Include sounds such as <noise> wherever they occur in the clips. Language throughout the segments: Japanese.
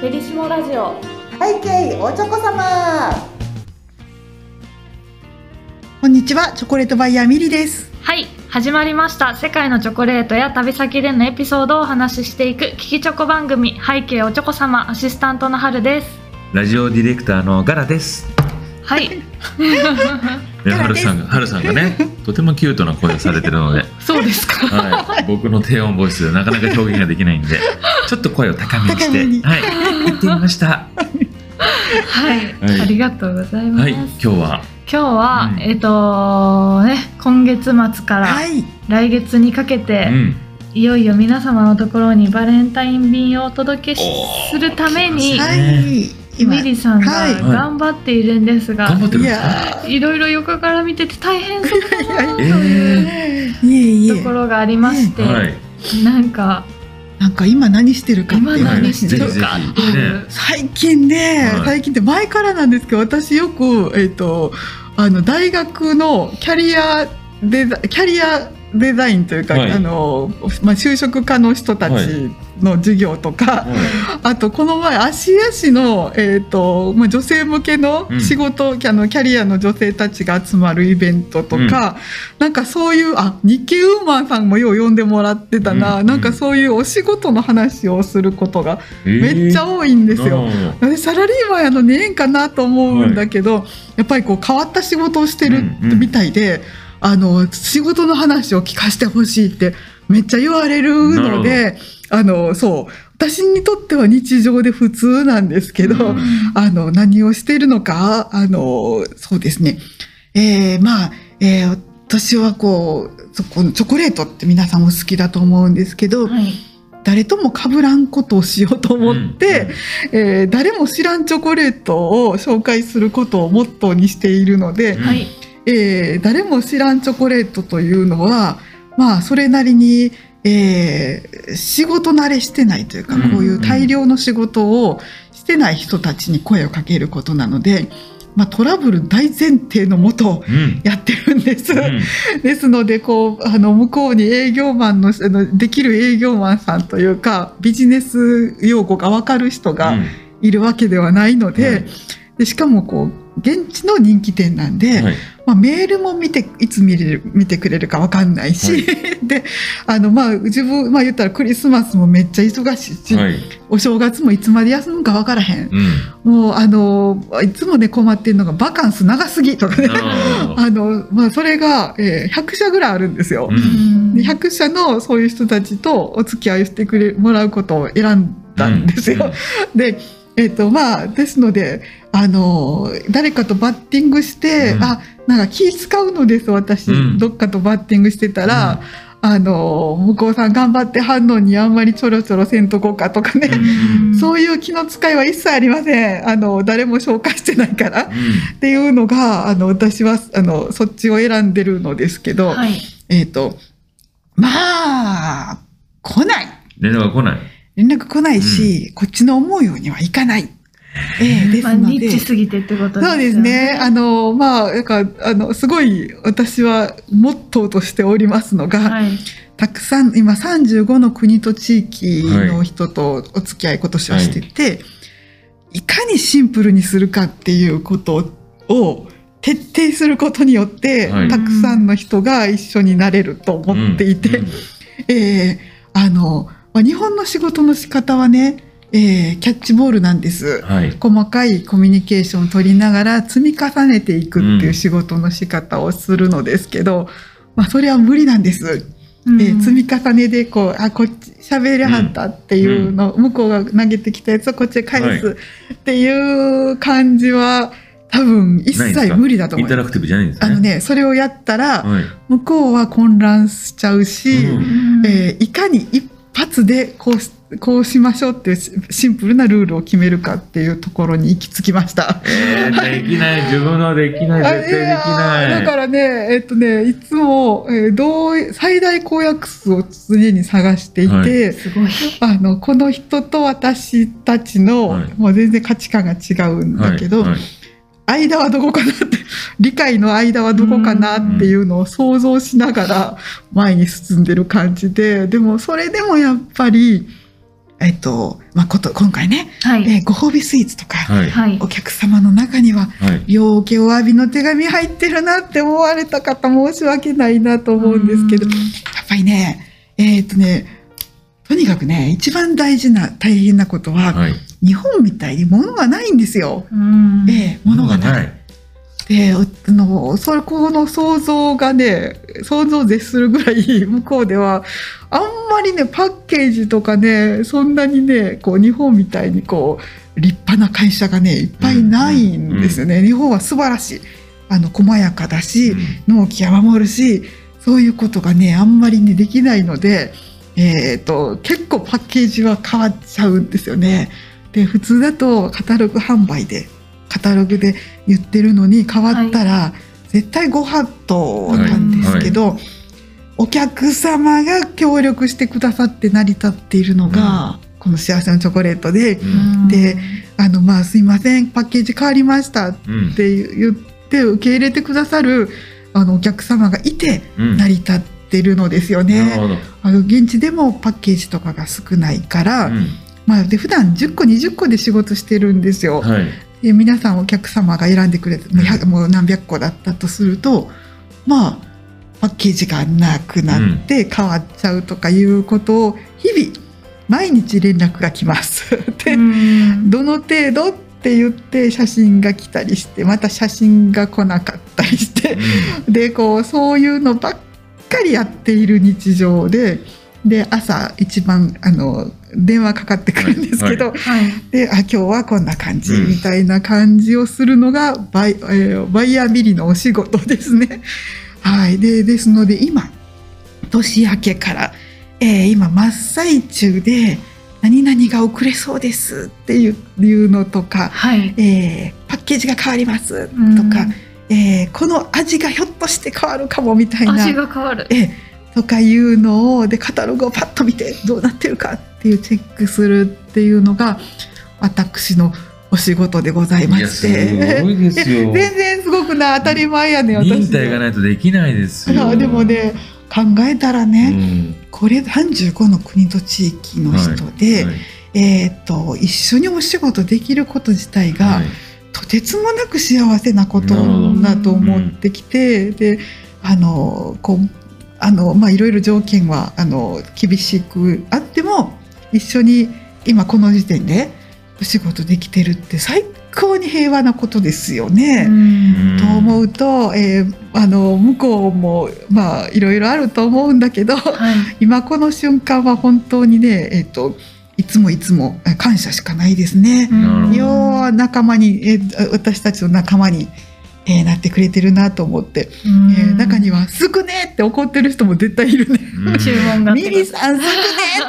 ペリシモラジオ。背景おちょこ様。こんにちはチョコレートバイヤーミリです。はい始まりました。世界のチョコレートや旅先でのエピソードをお話ししていく聞きチョコ番組。背景おちょこ様アシスタントの春です。ラジオディレクターのガラです。はい。ね、<laughs> はるさんが、はるさんがね、とてもキュートな声をされてるので、そうですか。はい、僕の低音ボイスでなかなか表現ができないんで、ちょっと声を高めにして、はい、言ってみました。はい、はい。ありがとうございます、はい、今日は、今日は、うん。えっ、とね今月末からはい。来月にかけうて、ん、いよいよ皆様のところにバレンタイン便をお届けしするためにははいミリさんがはい。頑張っているんですが、頑張ってるんいいろいろ横から見てて大変そうだなとえいうところがありまして、はい、なんかなんか今何してるかって今いう。何してるぜひぜかってひいう、ね。最近ね、はい。最近って前からなんですけど私よくえっ、とあの大学のキャリアデザキャリアデザインというか、はい。あのまあ就職家の人たちの授業とか、あとこの前芦屋市の、えーとまあ、女性向けのうん。仕事、あのキャリアの女性たちが集まるイベントとか、なんかそういうあ日経ウーマンさんもよう呼んでもらってたな、うん。なんかそういうお仕事の話をすることがえー。めっちゃ多いんですよ。なるほ私サラリーマンやのにええんかなと思うんだけど、やっぱりこう変わった仕事をしてるうんうん。みたいで、あの仕事の話を聞かせてほしいってめっちゃ言われるのであのそう。私にとっては日常で普通なんですけど、うん。あの何をしているのかあのそうですね、えーまあ、えー私はこうそこのチョコレートって皆さんも好きだと思うんですけど、はい。誰とも被らんことをしようと思って、えー誰も知らんチョコレートを紹介することをモットーにしているので、えー誰も知らんチョコレートというのはまあそれなりに、えー仕事慣れしてないというか、うん。こういう大量の仕事をしてない人たちに声をかけることなので、まあ、トラブル大前提のもとうん、やってるんです。うん。<laughs> ですのでこうあの向こうに営業マンのあのできる営業マンさんというかビジネス用語が分かる人がうん。いるわけではないので,、はいでしかもこう現地の人気店なんで、はい。まあ、メールも見ていつ見れる見てくれるか分かんないし、はい。<laughs> であのまあ自分、まあ、言ったらクリスマスもめっちゃ忙しいし、はい、お正月もいつまで休むか分からへん。うん、もうあのいつもね困ってるのがバカンス長すぎとかね。あ <laughs> の、まあ、それが、えー100社ぐらいあるんですよ。うん。で100社のそういう人たちとお付き合いしてくれもらうことを選んだんですよ。で、えっ、と、まあ、ですので、あの、誰かとバッティングして、うんあ、なんか気使うのです、私、うんどっかとバッティングしてたら、あの、向こうさん頑張って反応にあんまりちょろちょろせんとこうかとかね、うんそういう気の使いは一切ありません。あの、誰も紹介してないから。うんっていうのが、あの、私は、あの、そっちを選んでるのですけど、はいえっ、と、まあ、来ない。連絡が来ない。連絡来ないし、こっちの思うようにはいかない。ええでまあ、すので。ニッチすぎてってことですよそうですね。あの、まあ、なんか、あの、すごい、私は、モットーとしておりますのが、はい。たくさん、今35の国と地域の人とお付き合い今年はしてて、い、かにシンプルにするかっていうことを徹底することによって、はい。たくさんの人が一緒になれると思っていて、うん。えーあの、まあ、日本の仕事の仕方はね、えーキャッチボールなんです。はい。細かいコミュニケーションを取りながら積み重ねていくっていう仕事の仕方をするのですけど、まあそれは無理なんです。うんえー積み重ねでこう、あ、こっち喋りはったっていうの、向こうが投げてきたやつをこっちへ返すっていう感じは多分一切無理だと思います。インタラクティブじゃないんですね？あのね、それをやったら、はい。向こうは混乱しちゃうし、うんうんえーいかに一発でこうしこうしましょうっていうシシンプルなルールを決めるかっていうところに行き着きました。えー、できない。自分のはできない。絶対できない。だからね、えっとね、いつも、えーどう最大公約数を常に探していて、はいすごい。あのこの人と私たちの、はいもう全然価値観が違うんだけど、はいはい間はどこかなって <laughs> 理解の間はどこかなっていうのを想像しながら前に進んでる感じででもそれでもやっぱり、えっとまあ、こと今回ね、はい。えーご褒美スイーツとか、はい。はい。お。客様の中にははい。両家お詫びの手紙入ってるなって思われた方申し訳ないなと思うんですけどうん。やっぱりねえっとねとにかくね一番大事な大変なことは、はい日本みたいに物がないんですよ。うん。ええ物がない。いであのそれこの想像がね想像を絶するぐらい <laughs> 向こうではあんまりねパッケージとかねそんなにねこう日本みたいにこう立派な会社がねいっぱいないんですよね、日本は素晴らしいあの細やかだし、納期は守るしそういうことがねあんまりねできないので、えー、と結構パッケージは変わっちゃうんですよね。で普通だとカタログ販売でカタログで言ってるのに変わったら、絶対ご法度なんですけど、お客様が協力してくださって成り立っているのが、この幸せのチョコレートでうん。であのまあすいませんパッケージ変わりましたっうん。て言って受け入れてくださるあのお客様がいてうん。成り立ってるのですよね。ほど。あの現地でもパッケージとかが少ないから、うんまあ、で普段10個20個で仕事してるんですよ。はい。で皆さんお客様が選んでくれてもう100もう何百個だったとするとまあパッケージがなくなって変わっちゃうとかいうことを日々毎日連絡が来ます。<laughs> でうん。どの程度って言って写真が来たりしてまた写真が来なかったりして。でこうそういうのばっかりやっている日常でで朝一番あの電話かかってくるんですけど、はい。であ今日はこんな感じうんみたいな感じをするのがバイ,、えーバイヤービリのお仕事ですね。<laughs> はい、でですので今年明けから、えー今真っ最中で何々が遅れそうですっていういうのとか、はい。えーパッケージが変わりますとうんか、えーこの味がひょっとして変わるかもみたいな味が変わる。ええとかいうのをでカタログをパッと見てどうなってるかっていうチェックするっていうのが私のお仕事でございまして。ごいですよ。<laughs> え全然すごくな当たり前やねん私忍耐がないとできないですよ。あ <laughs> でもね考えたらうね、ん。これ35の国と地域の人で、はいえー、と一緒にお仕事できること自体が、はい。とてつもなく幸せなことだと思ってきて、であのこうあのまあいろいろ条件はあの厳しくあっても一緒に今この時点でお仕事できてるって最高に平和なことですよね。うんと思うと、えーあの向こうもまあいろいろあると思うんだけどはい。今この瞬間は本当にね、えっといつもいつもえ感謝しかないですね。なるほど要は仲間に、えー私たちの仲間に、えーなってくれてるなと思って、えー中には「少ね!」って怒ってる人も絶対いるね。うん。注文が。ミリさん少ね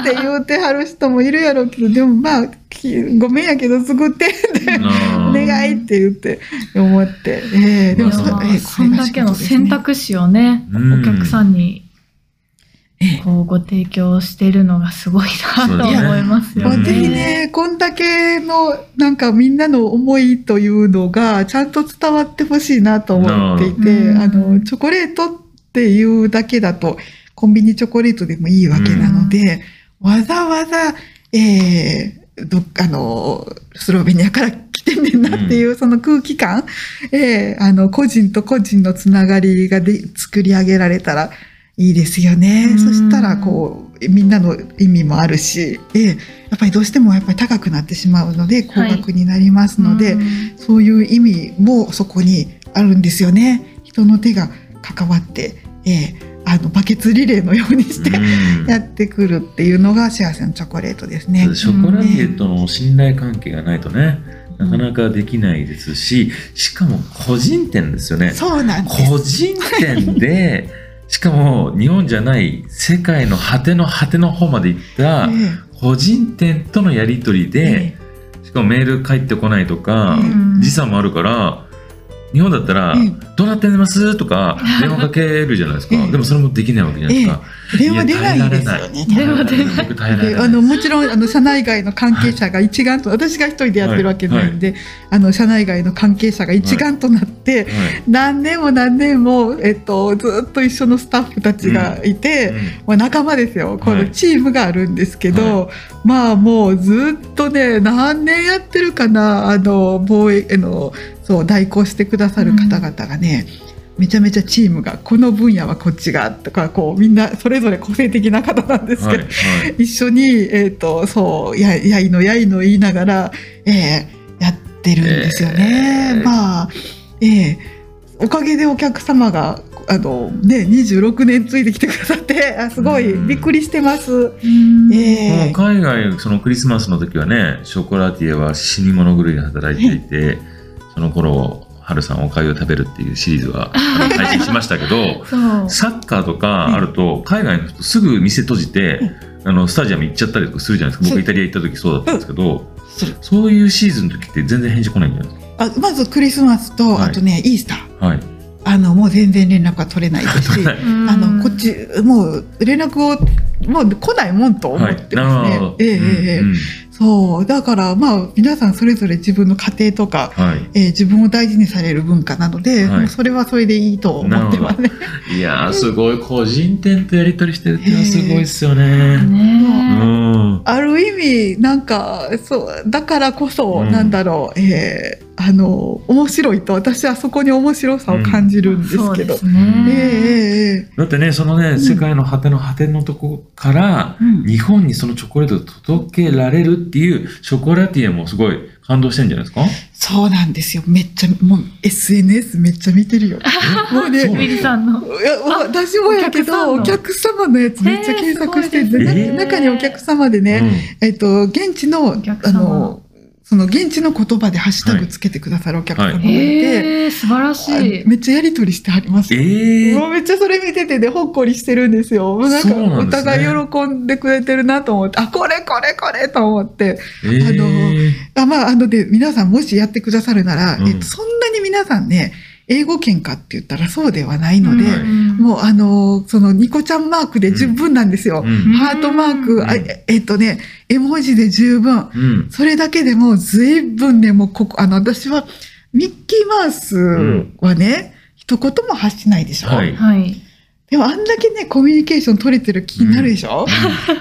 って言うてはる人もいるやろうけどでもまあきごめんやけど作ってってお願いって言って思って、えーでもそ,、えーそんだけの選択肢をね、うん。お客さんに。えー <laughs> こうご提供してるのがすごいなと思いますよね。まあぜひね、こんだけの、なんかみんなの思いというのが、ちゃんと伝わってほしいなと思っていて、うん。あの、チョコレートっていうだけだと、コンビニチョコレートでもいいわけなので、わざわざ、えーどっかの、スロベニアから来てんねんなっていう、その空気感、えーあの、個人と個人のつながりがで作り上げられたらいいですよね。うんそしたら、こう、みんなの意味もあるし、えーやっぱりどうしてもやっぱり高くなってしまうので、高額になりますので、うんそういう意味もそこにあるんですよね。人の手が関わって、えーあのバケツリレーのようにして、うん <laughs> やってくるっていうのが幸せのチョコレートですね。ショコラティエとの信頼関係がないとね、なかなかできないですし、しかも個人店ですよね。そうなんです。個人店で、<laughs> しかも日本じゃない世界の果ての果ての方まで行ったえ個人店とのやり取りえで、しかもメール返ってこないとかう、ん。時差もあるから、日本だったらうん「どうなってます?」とか <laughs> 電話かけるじゃないですか。うん。でもそれもできないわけじゃないですか。電話出ないですよね。電話出ない。あのもちろんあの社内外の関係者が一丸と私が一人でやってるわけない。んで、あの社内外の関係者が一丸となって、はい。何年も何年も、えっと、ずっと一緒のスタッフたちがいて、まあ、仲間ですよ。このはい。チームがあるんですけど、まあもうずっとね何年やってるかなあの防衛あのそう代行してくださる方々がね、めちゃめちゃチームがこの分野はこっちがとかこうみんなそれぞれ個性的な方なんですけど、はいはい。一緒に、えー、とそうややいのやいの言いながら、えーやってるんですよね。えー。まあ、えーおかげでお客様があの、ね、26年ついてきてくださってあすごいうん。びっくりしてます。うん。えー。海外そのクリスマスの時はねショコラティエは死に物狂いで働いていてその頃春さんおかゆを食べるっていうシリーズはあの配信しましたけどサッカーとかあると海外の人すぐ店閉じてあのスタジアム行っちゃったりとかするじゃないですか。僕イタリア行った時そうだったんですけどする。そういうシーズンの時って全然返事来ないんじゃないですあまずクリスマスと、はい。あとねイースター。かはい。あのもう全然連絡が取れないですしう。んあのこっちもう連絡をもう来ないもんと思ってなますね。るほどええええええ。うんうんそうだからまあ皆さんそれぞれ自分の家庭とか、はいえー自分を大事にされる文化なので、はいもうそれはそれでいいと思ってますね。いやーすごい個人店とやり取りしてるっていうのはすごいですよね。うねん。ある意味なんかそうだからこそ、うん。なんだろう、えーあの面白いと私はそこに面白さを感じるんですけど。ええね。えええだってねそのね、ん。世界の果ての果てのとこからえうん。日本にそのチョコレートを届けられるっていうショコラティエもすごい感動してんじゃないですか？そうなんですよ。めっちゃもう SNS めっちゃ見てるよ。<laughs> もうねさんの。いや私もやけどおお客様のやつめっちゃ検索してて、えーすごいですね。な中にお客様でね、えっと、現地の、あの、その現地の言葉でハッシュタグつけてくださるお客様がいて、ええ素晴らしあい。めっちゃやりとりしてはりますよ。ええもうめっちゃそれ見ててね、ほっこりしてるんですよ。もうなんか、そうなんおですね互い喜んでくれてるなと思って、あ、これこれこれと思って。ええあのあまあ、あので、皆さんもしやってくださるなら、うんえっと、そんなに皆さんね、英語圏かって言ったらそうではないので、うん。もうあの、そのニコちゃんマークで十分なんですよ。うん。ハートマーク、うん。あええっとね、絵文字で十分。うん。それだけでもう随分ね、もうここ、あの、私は、ミッキーマウスはね、一言も発しないでしょ、はい。はい。でもあんだけね、コミュニケーション取れてる気になるでしょ、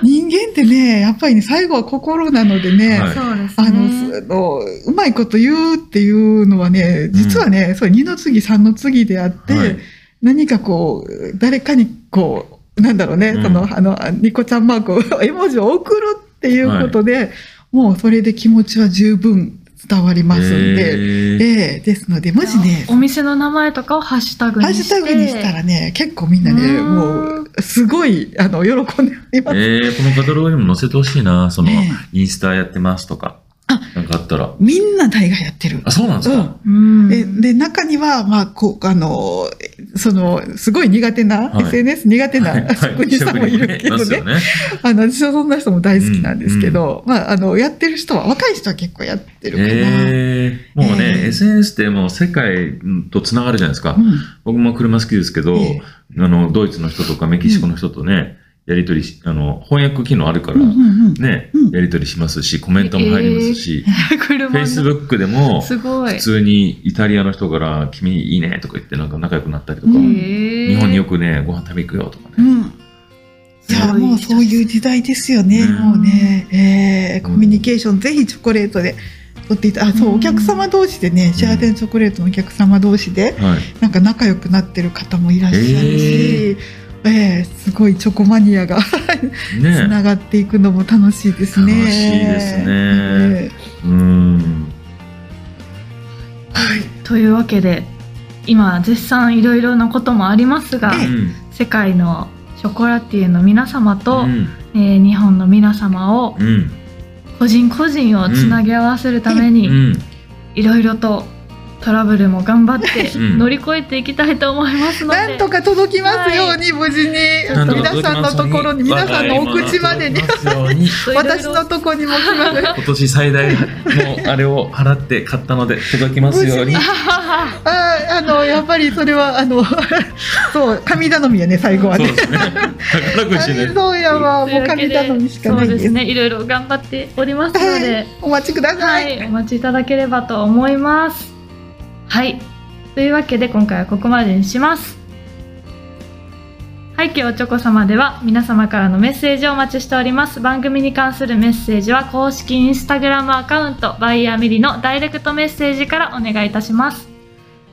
人間ってね、やっぱりね、最後は心なのでね、はい。そうですね。あの、うまいこと言うっていうのはね、実はね、それ2の次、3の次であって、はい。何かこう、誰かにこう、なんだろうね、うん。その、あの、ニコちゃんマークを、<laughs> 絵文字を送るっていうことで、もうそれで気持ちは十分伝わりますんで、ええええ。ですので、もしね、お店の名前とかをハッシュタグハッシにして。ュタグにしたらね、結構みんなね、うん。もう、すごい、あの、喜んでおります。ええこのカタログにも載せてほしいなその、ねインスタやってますとか。あなんかあったら。みんな大概やってる。あそうなんですか、うん。でで中には、まあ、こうあのそのすごい苦手な、はい。SNS 苦手はい。な職人さんもいるけどね。ね。あの私はそんな人も大好きなんですけど、まあ、あのやってる人は若い人は結構やってるかな。ええもうね、ええ SNS ってもう世界とつながるじゃないですか、うん。僕も車好きですけど、ええあのドイツの人とかメキシコの人とね、やり取りしあの翻訳機能あるから、うんうんうん。ね、うん。やり取りしますしコメントも入りますし、<laughs> 車の。Facebook でもすごい。普通にイタリアの人から「君いいね」とか言ってなんか仲良くなったりとか、うん日本によくねご飯食べ行くよとかね、うん。い。やもうそういう時代ですよね、うん。もうね、えーコミュニケーション、ぜひチョコレートで取っていたあそう、うん。お客様同士でねシェアテンチョコレートのお客様同士で、はい。なんか仲良くなってる方もいらっしゃるし、ええすごいチョコマニアがつね。ながっていくのも楽しいですね。楽しいですね。えうん。というわけで、今絶賛いろいろなこともありますが、ええ。うん世界のショコラティエの皆様と、うん。えー日本の皆様をうん。個人個人をつなぎ合わせるために、うん。いろいろとトラブルも頑張ってうん。乗り越えていきたいと思いますので、なんとか届きますように、無事に。皆さんのところに皆さんのお口までに私のとこにも来ます。今年最大のあれを払って買ったので届きますように。あーあのやっぱりそれはあの <laughs> そう神頼みやね最後はね。そうですね。宝くじね。そうやわもう神頼みしかないです。そうですね。いろいろ頑張っておりますので、お待ちくだはさい、い、お待ちいただければと思います。はい。というわけで今回はここまでにします。背景おちょこ様では皆様からのメッセージをお待ちしております。番組に関するメッセージは公式インスタグラムアカウントバイヤーミリのダイレクトメッセージからお願いいたします。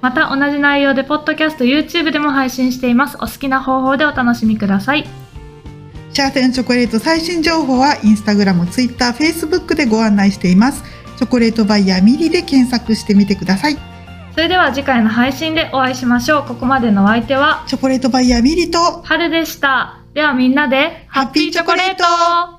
また同じ内容でポッドキャスト YouTube でも配信しています。お好きな方法でお楽しみください。幸せのチョコレート最新情報はインスタグラム、ツイッター、フェイスブックでご案内しています。チョコレートバイヤーミリで検索してみてください。それでは次回の配信でお会いしましょう。ここまでのお相手はチョコレートバイヤーミリと春でした。ではみんなでハッピーチョコレート